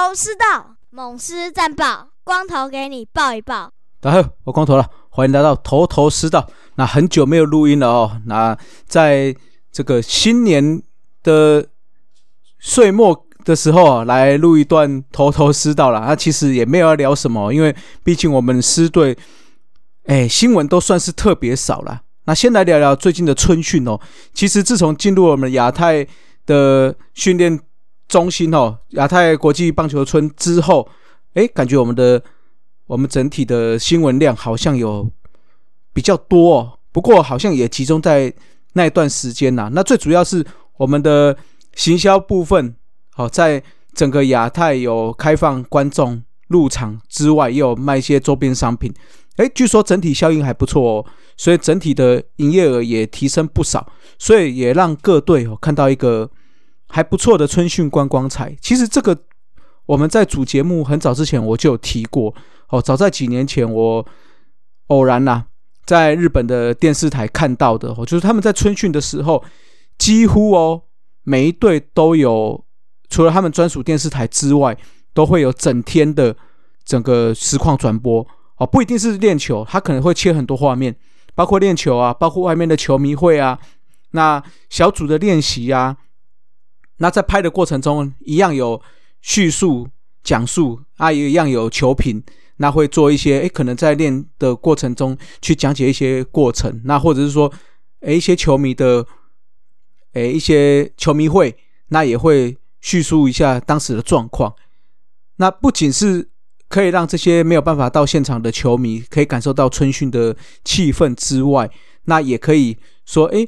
头头是道，猛狮战报，光头给你报一报。大家好，我光头了，欢迎来到头头是道。那很久没有录音了哦，那在这个新年的岁末的时候啊，来录一段头头是道了。那其实也没有要聊什么，因为毕竟我们师队，哎，新闻都算是特别少了。那先来聊聊最近的春训哦。其实自从进入我们亚太的训练中心哦，亚太国际棒球村之后，哎，感觉我们的我们整体的新闻量好像有比较多哦。不过好像也集中在那一段时间呐。那最主要是我们的行销部分，好，在整个亚太有开放观众入场之外，也有卖一些周边商品。哎，据说整体效应还不错哦，所以整体的营业额也提升不少，所以也让各队哦看到一个还不错的春训观光彩。其实这个我们在主节目很早之前我就有提过哦，早在几年前我偶然呐在日本的电视台看到的哦，就是他们在春训的时候，几乎哦每一队都有除了他们专属电视台之外，都会有整天的整个实况转播。哦，不一定是练球，他可能会切很多画面，包括练球啊，包括外面的球迷会啊，那小组的练习啊，那在拍的过程中一样有叙述讲述啊，也一样有球评，那会做一些诶，可能在练的过程中去讲解一些过程，那或者是说诶，一些球迷的诶，一些球迷会，那也会叙述一下当时的状况，那不仅是。可以让这些没有办法到现场的球迷可以感受到春训的气氛之外，那也可以说，哎，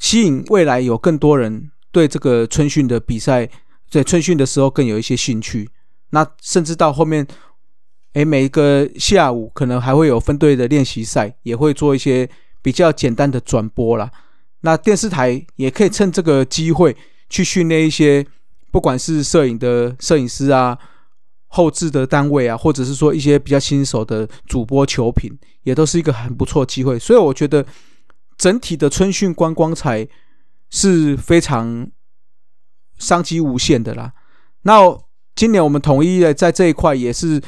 吸引未来有更多人对这个春训的比赛，在春训的时候更有一些兴趣。那甚至到后面，哎，每一个下午可能还会有分队的练习赛，也会做一些比较简单的转播啦。那电视台也可以趁这个机会去训练一些，不管是摄影的摄影师啊。后置的单位啊，或者是说一些比较新手的主播球品，也都是一个很不错机会。所以我觉得整体的春训观光彩是非常商机无限的啦。那今年我们统一的在这一块也是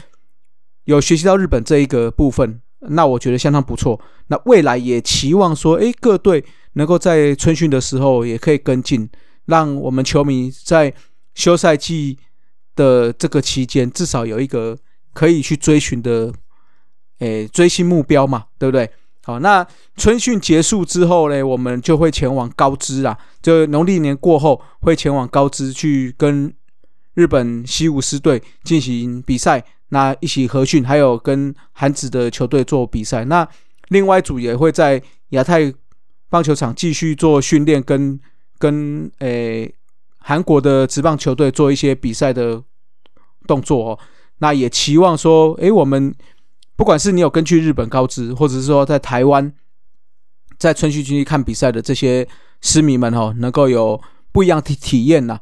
有学习到日本这一个部分，那我觉得相当不错。那未来也期望说，哎，各队能够在春训的时候也可以跟进，让我们球迷在休赛季。的这个期间，至少有一个可以去追寻的，诶，追星目标嘛，对不对？好，那春训结束之后呢，我们就会前往高知啊，就农历年过后会前往高知去跟日本西武狮队进行比赛，那一起合训，还有跟韩子的球队做比赛。那另外一组也会在亚太棒球场继续做训练，跟跟诶韩国的职棒球队做一些比赛的。动作哦，那也期望说，诶，我们不管是你有根据日本高知，或者是说在台湾，在春训区看比赛的这些师迷们哦，能够有不一样的体验呐，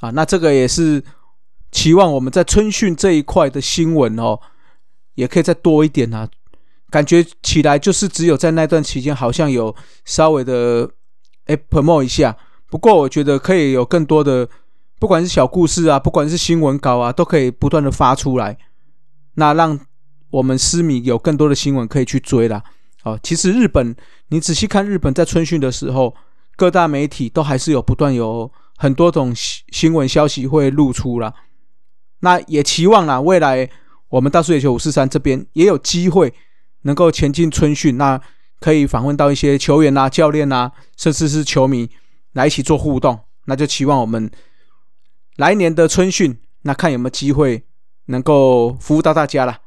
啊，那这个也是期望我们在春训这一块的新闻哦，也可以再多一点呐，感觉起来就是只有在那段期间好像有稍微的诶 promo 一下，不过我觉得可以有更多的。不管是小故事啊，不管是新闻稿啊，都可以不断的发出来，那让我们私迷有更多的新闻可以去追啦。哦，其实日本，你仔细看日本在春训的时候，各大媒体都还是有不断有很多种新新闻消息会露出啦。那也期望啦，未来我们大数野球五四三这边也有机会能够前进春训，那可以访问到一些球员啊、教练啊，甚至是球迷来一起做互动，那就期望我们。来年的春训，那看有没有机会能够服务到大家了。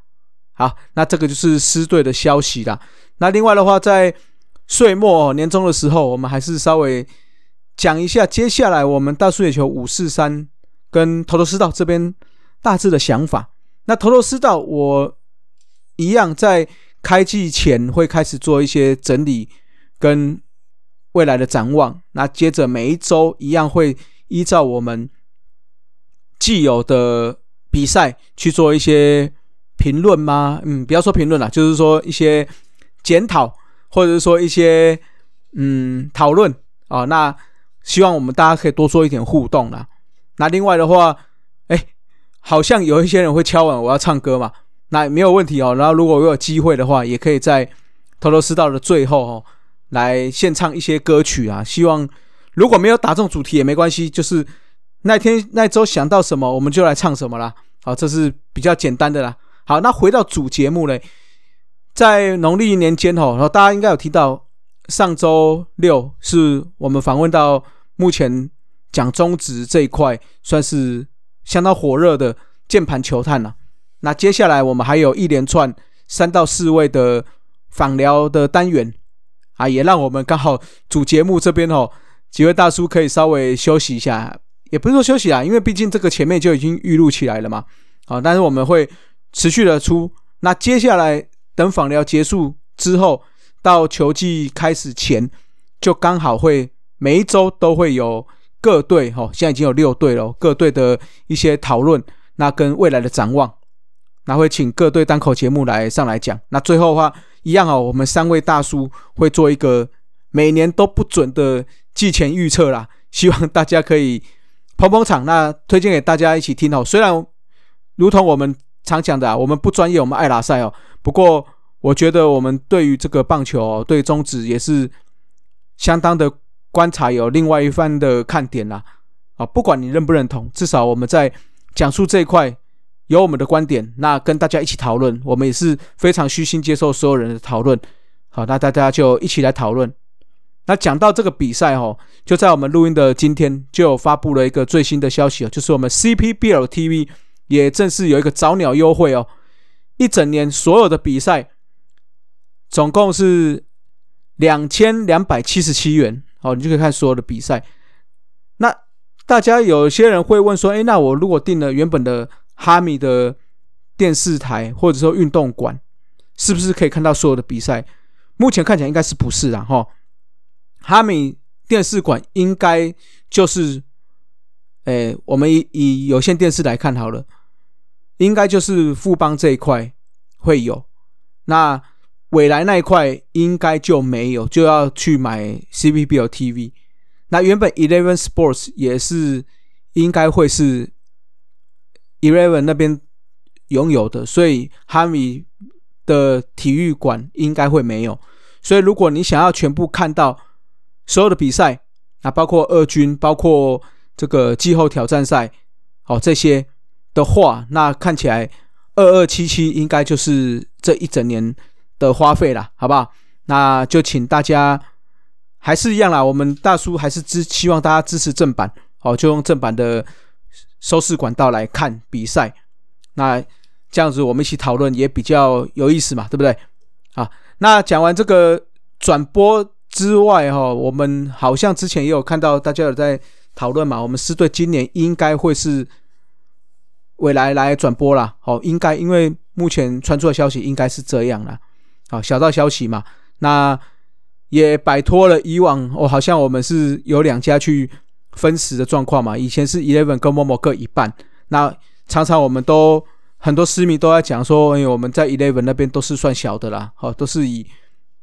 好，那这个就是狮队的消息啦。那另外的话，在岁末年终的时候，我们还是稍微讲一下接下来我们大数野球五四三跟头头师道这边大致的想法。那头头师道，我一样在开季前会开始做一些整理跟未来的展望。那接着每一周一样会依照我们。既有的比赛去做一些评论吗？嗯，不要说评论了，就是说一些检讨，或者是说一些嗯讨论啊。那希望我们大家可以多做一点互动啦。那另外的话，哎，好像有一些人会敲碗我要唱歌嘛，那没有问题哦。然后如果我有机会的话，也可以在头头是道的最后哦，来献唱一些歌曲啊。希望如果没有打中主题也没关系，就是那天那周想到什么我们就来唱什么啦。好，这是比较简单的啦。好，那回到主节目嘞，在农历年间哦，然后大家应该有提到，上周六是我们访问到目前讲中职这一块算是相当火热的键盘球探了。那接下来我们还有一连串三到四位的访聊的单元啊，也让我们刚好主节目这边哦，几位大叔可以稍微休息一下，也不是说休息啊，因为毕竟这个前面就已经预录起来了嘛。啊，但是我们会。持续的出，那接下来等访聊结束之后，到球季开始前，就刚好会每一周都会有各队哈，现在已经有六队了，各队的一些讨论，那跟未来的展望，那会请各队单口节目来上来讲。那最后的话，一样哦，我们三位大叔会做一个每年都不准的季前预测啦，希望大家可以捧捧场，那推荐给大家一起听哦。虽然如同我们。常讲的啊，我们不专业，我们爱拉赛哦。不过我觉得我们对于这个棒球，对中职也是相当的观察，有另外一番的看点啦。啊，不管你认不认同，至少我们在讲述这一块有我们的观点，那跟大家一起讨论，我们也是非常虚心接受所有人的讨论。好，那大家就一起来讨论。那讲到这个比赛哦，就在我们录音的今天，就有发布了一个最新的消息哦，就是我们 CPBL TV。也正是有一个早鸟优惠哦，一整年所有的比赛总共是两千两百七十七元哦，你就可以看所有的比赛。那大家有些人会问说，哎，那我如果订了原本的哈米的电视台或者说运动馆，是不是可以看到所有的比赛？目前看起来应该是不是啊？哈，哈米电视馆应该就是，哎，我们以以有线电视来看好了。应该就是富邦这一块会有，那未来那一块应该就没有，就要去买 CPBL TV。那原本 Eleven Sports 也是应该会是 Eleven 那边拥有的，所以哈米的体育馆应该会没有。所以如果你想要全部看到所有的比赛，啊，包括二军，包括这个季后挑战赛，哦，这些。的话，那看起来二二七七应该就是这一整年的花费了，好不好？那就请大家还是一样啦，我们大叔还是支希望大家支持正版，好，就用正版的收视管道来看比赛。那这样子我们一起讨论也比较有意思嘛，对不对？啊，那讲完这个转播之外，哈，我们好像之前也有看到大家有在讨论嘛，我们狮队今年应该会是。未来来转播啦，好，应该因为目前传出的消息应该是这样啦，好，小道消息嘛，那也摆脱了以往哦，好像我们是有两家去分食的状况嘛，以前是 Eleven 跟 Momo 各一半，那常常我们都很多私迷都在讲说，哎，我们在 Eleven 那边都是算小的啦，好，都是以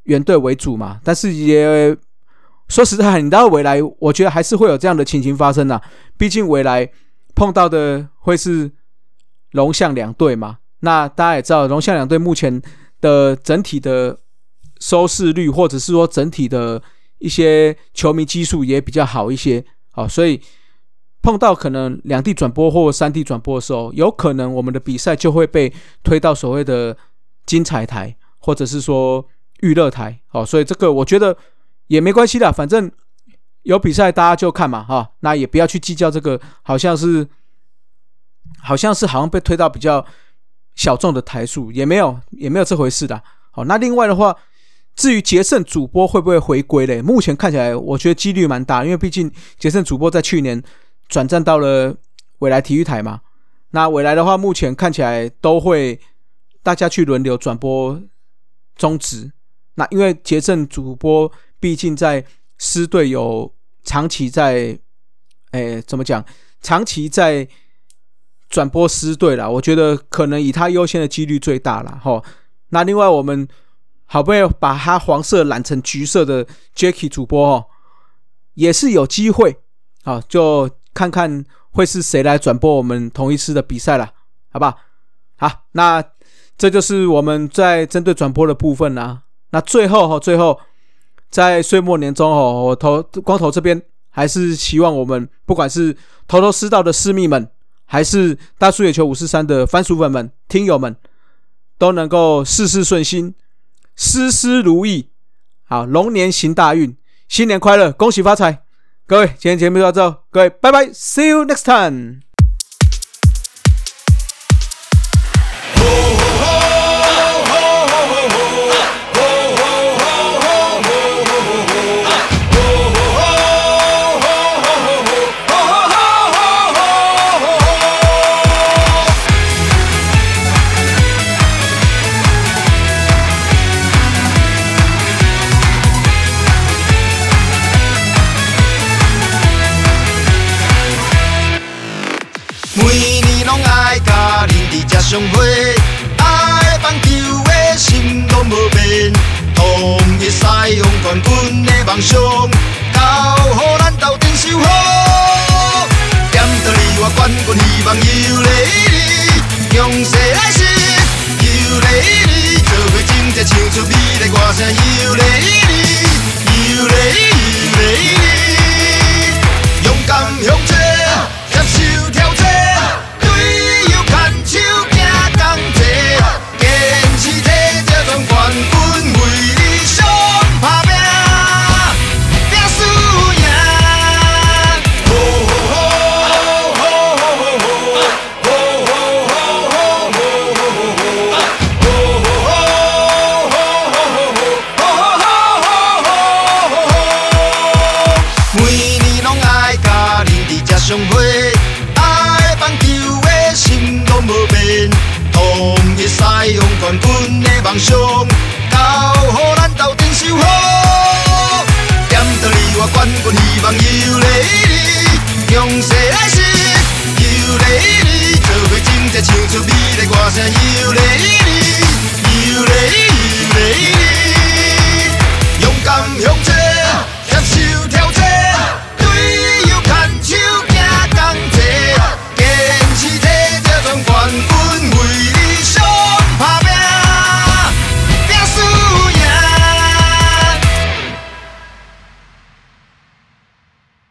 原队为主嘛，但是也说实在，你到未来，我觉得还是会有这样的情形发生的，毕竟未来碰到的会是。龙象两队嘛，那大家也知道，龙象两队目前的整体的收视率，或者是说整体的一些球迷基数也比较好一些，好，所以碰到可能两地转播或三地转播的时候，有可能我们的比赛就会被推到所谓的精彩台，或者是说娱乐台，好，所以这个我觉得也没关系的，反正有比赛大家就看嘛，哈，那也不要去计较这个，好像是。好像是好像被推到比较小众的台数，也没有也没有这回事的。好，那另外的话，至于杰胜主播会不会回归嘞？目前看起来，我觉得几率蛮大，因为毕竟杰胜主播在去年转战到了未来体育台嘛。那未来的话，目前看起来都会大家去轮流转播中职。那因为杰胜主播毕竟在师队有长期在，诶，怎么讲？长期在。转播师队了，我觉得可能以他优先的几率最大了哈。那另外我们好不容易把他黄色染成橘色的 Jacky 主播哦，也是有机会啊，就看看会是谁来转播我们同一次的比赛了，好不好？那这就是我们在针对转播的部分啦。那最后哈，最后在岁末年终哦，我投光头这边还是希望我们不管是头头师道的私密们，还是大叔野球五四三的番薯粉们、听友们，都能够事事顺心，事事如意。好，龙年行大运，新年快乐，恭喜发财！各位，今天节目就到这，各位拜拜，See you next time。军的梦想，交予咱斗阵守好。点到你我冠军希望又来你，强势来势又来你，做伙整齐唱出美丽歌声又来你。上会，爱棒球的心拢无变。同一西用冠军的梦想，交互咱斗阵守护。站在你我冠军希望，有你里，勇来时，尤里，做去真正唱出美丽歌声，尤里。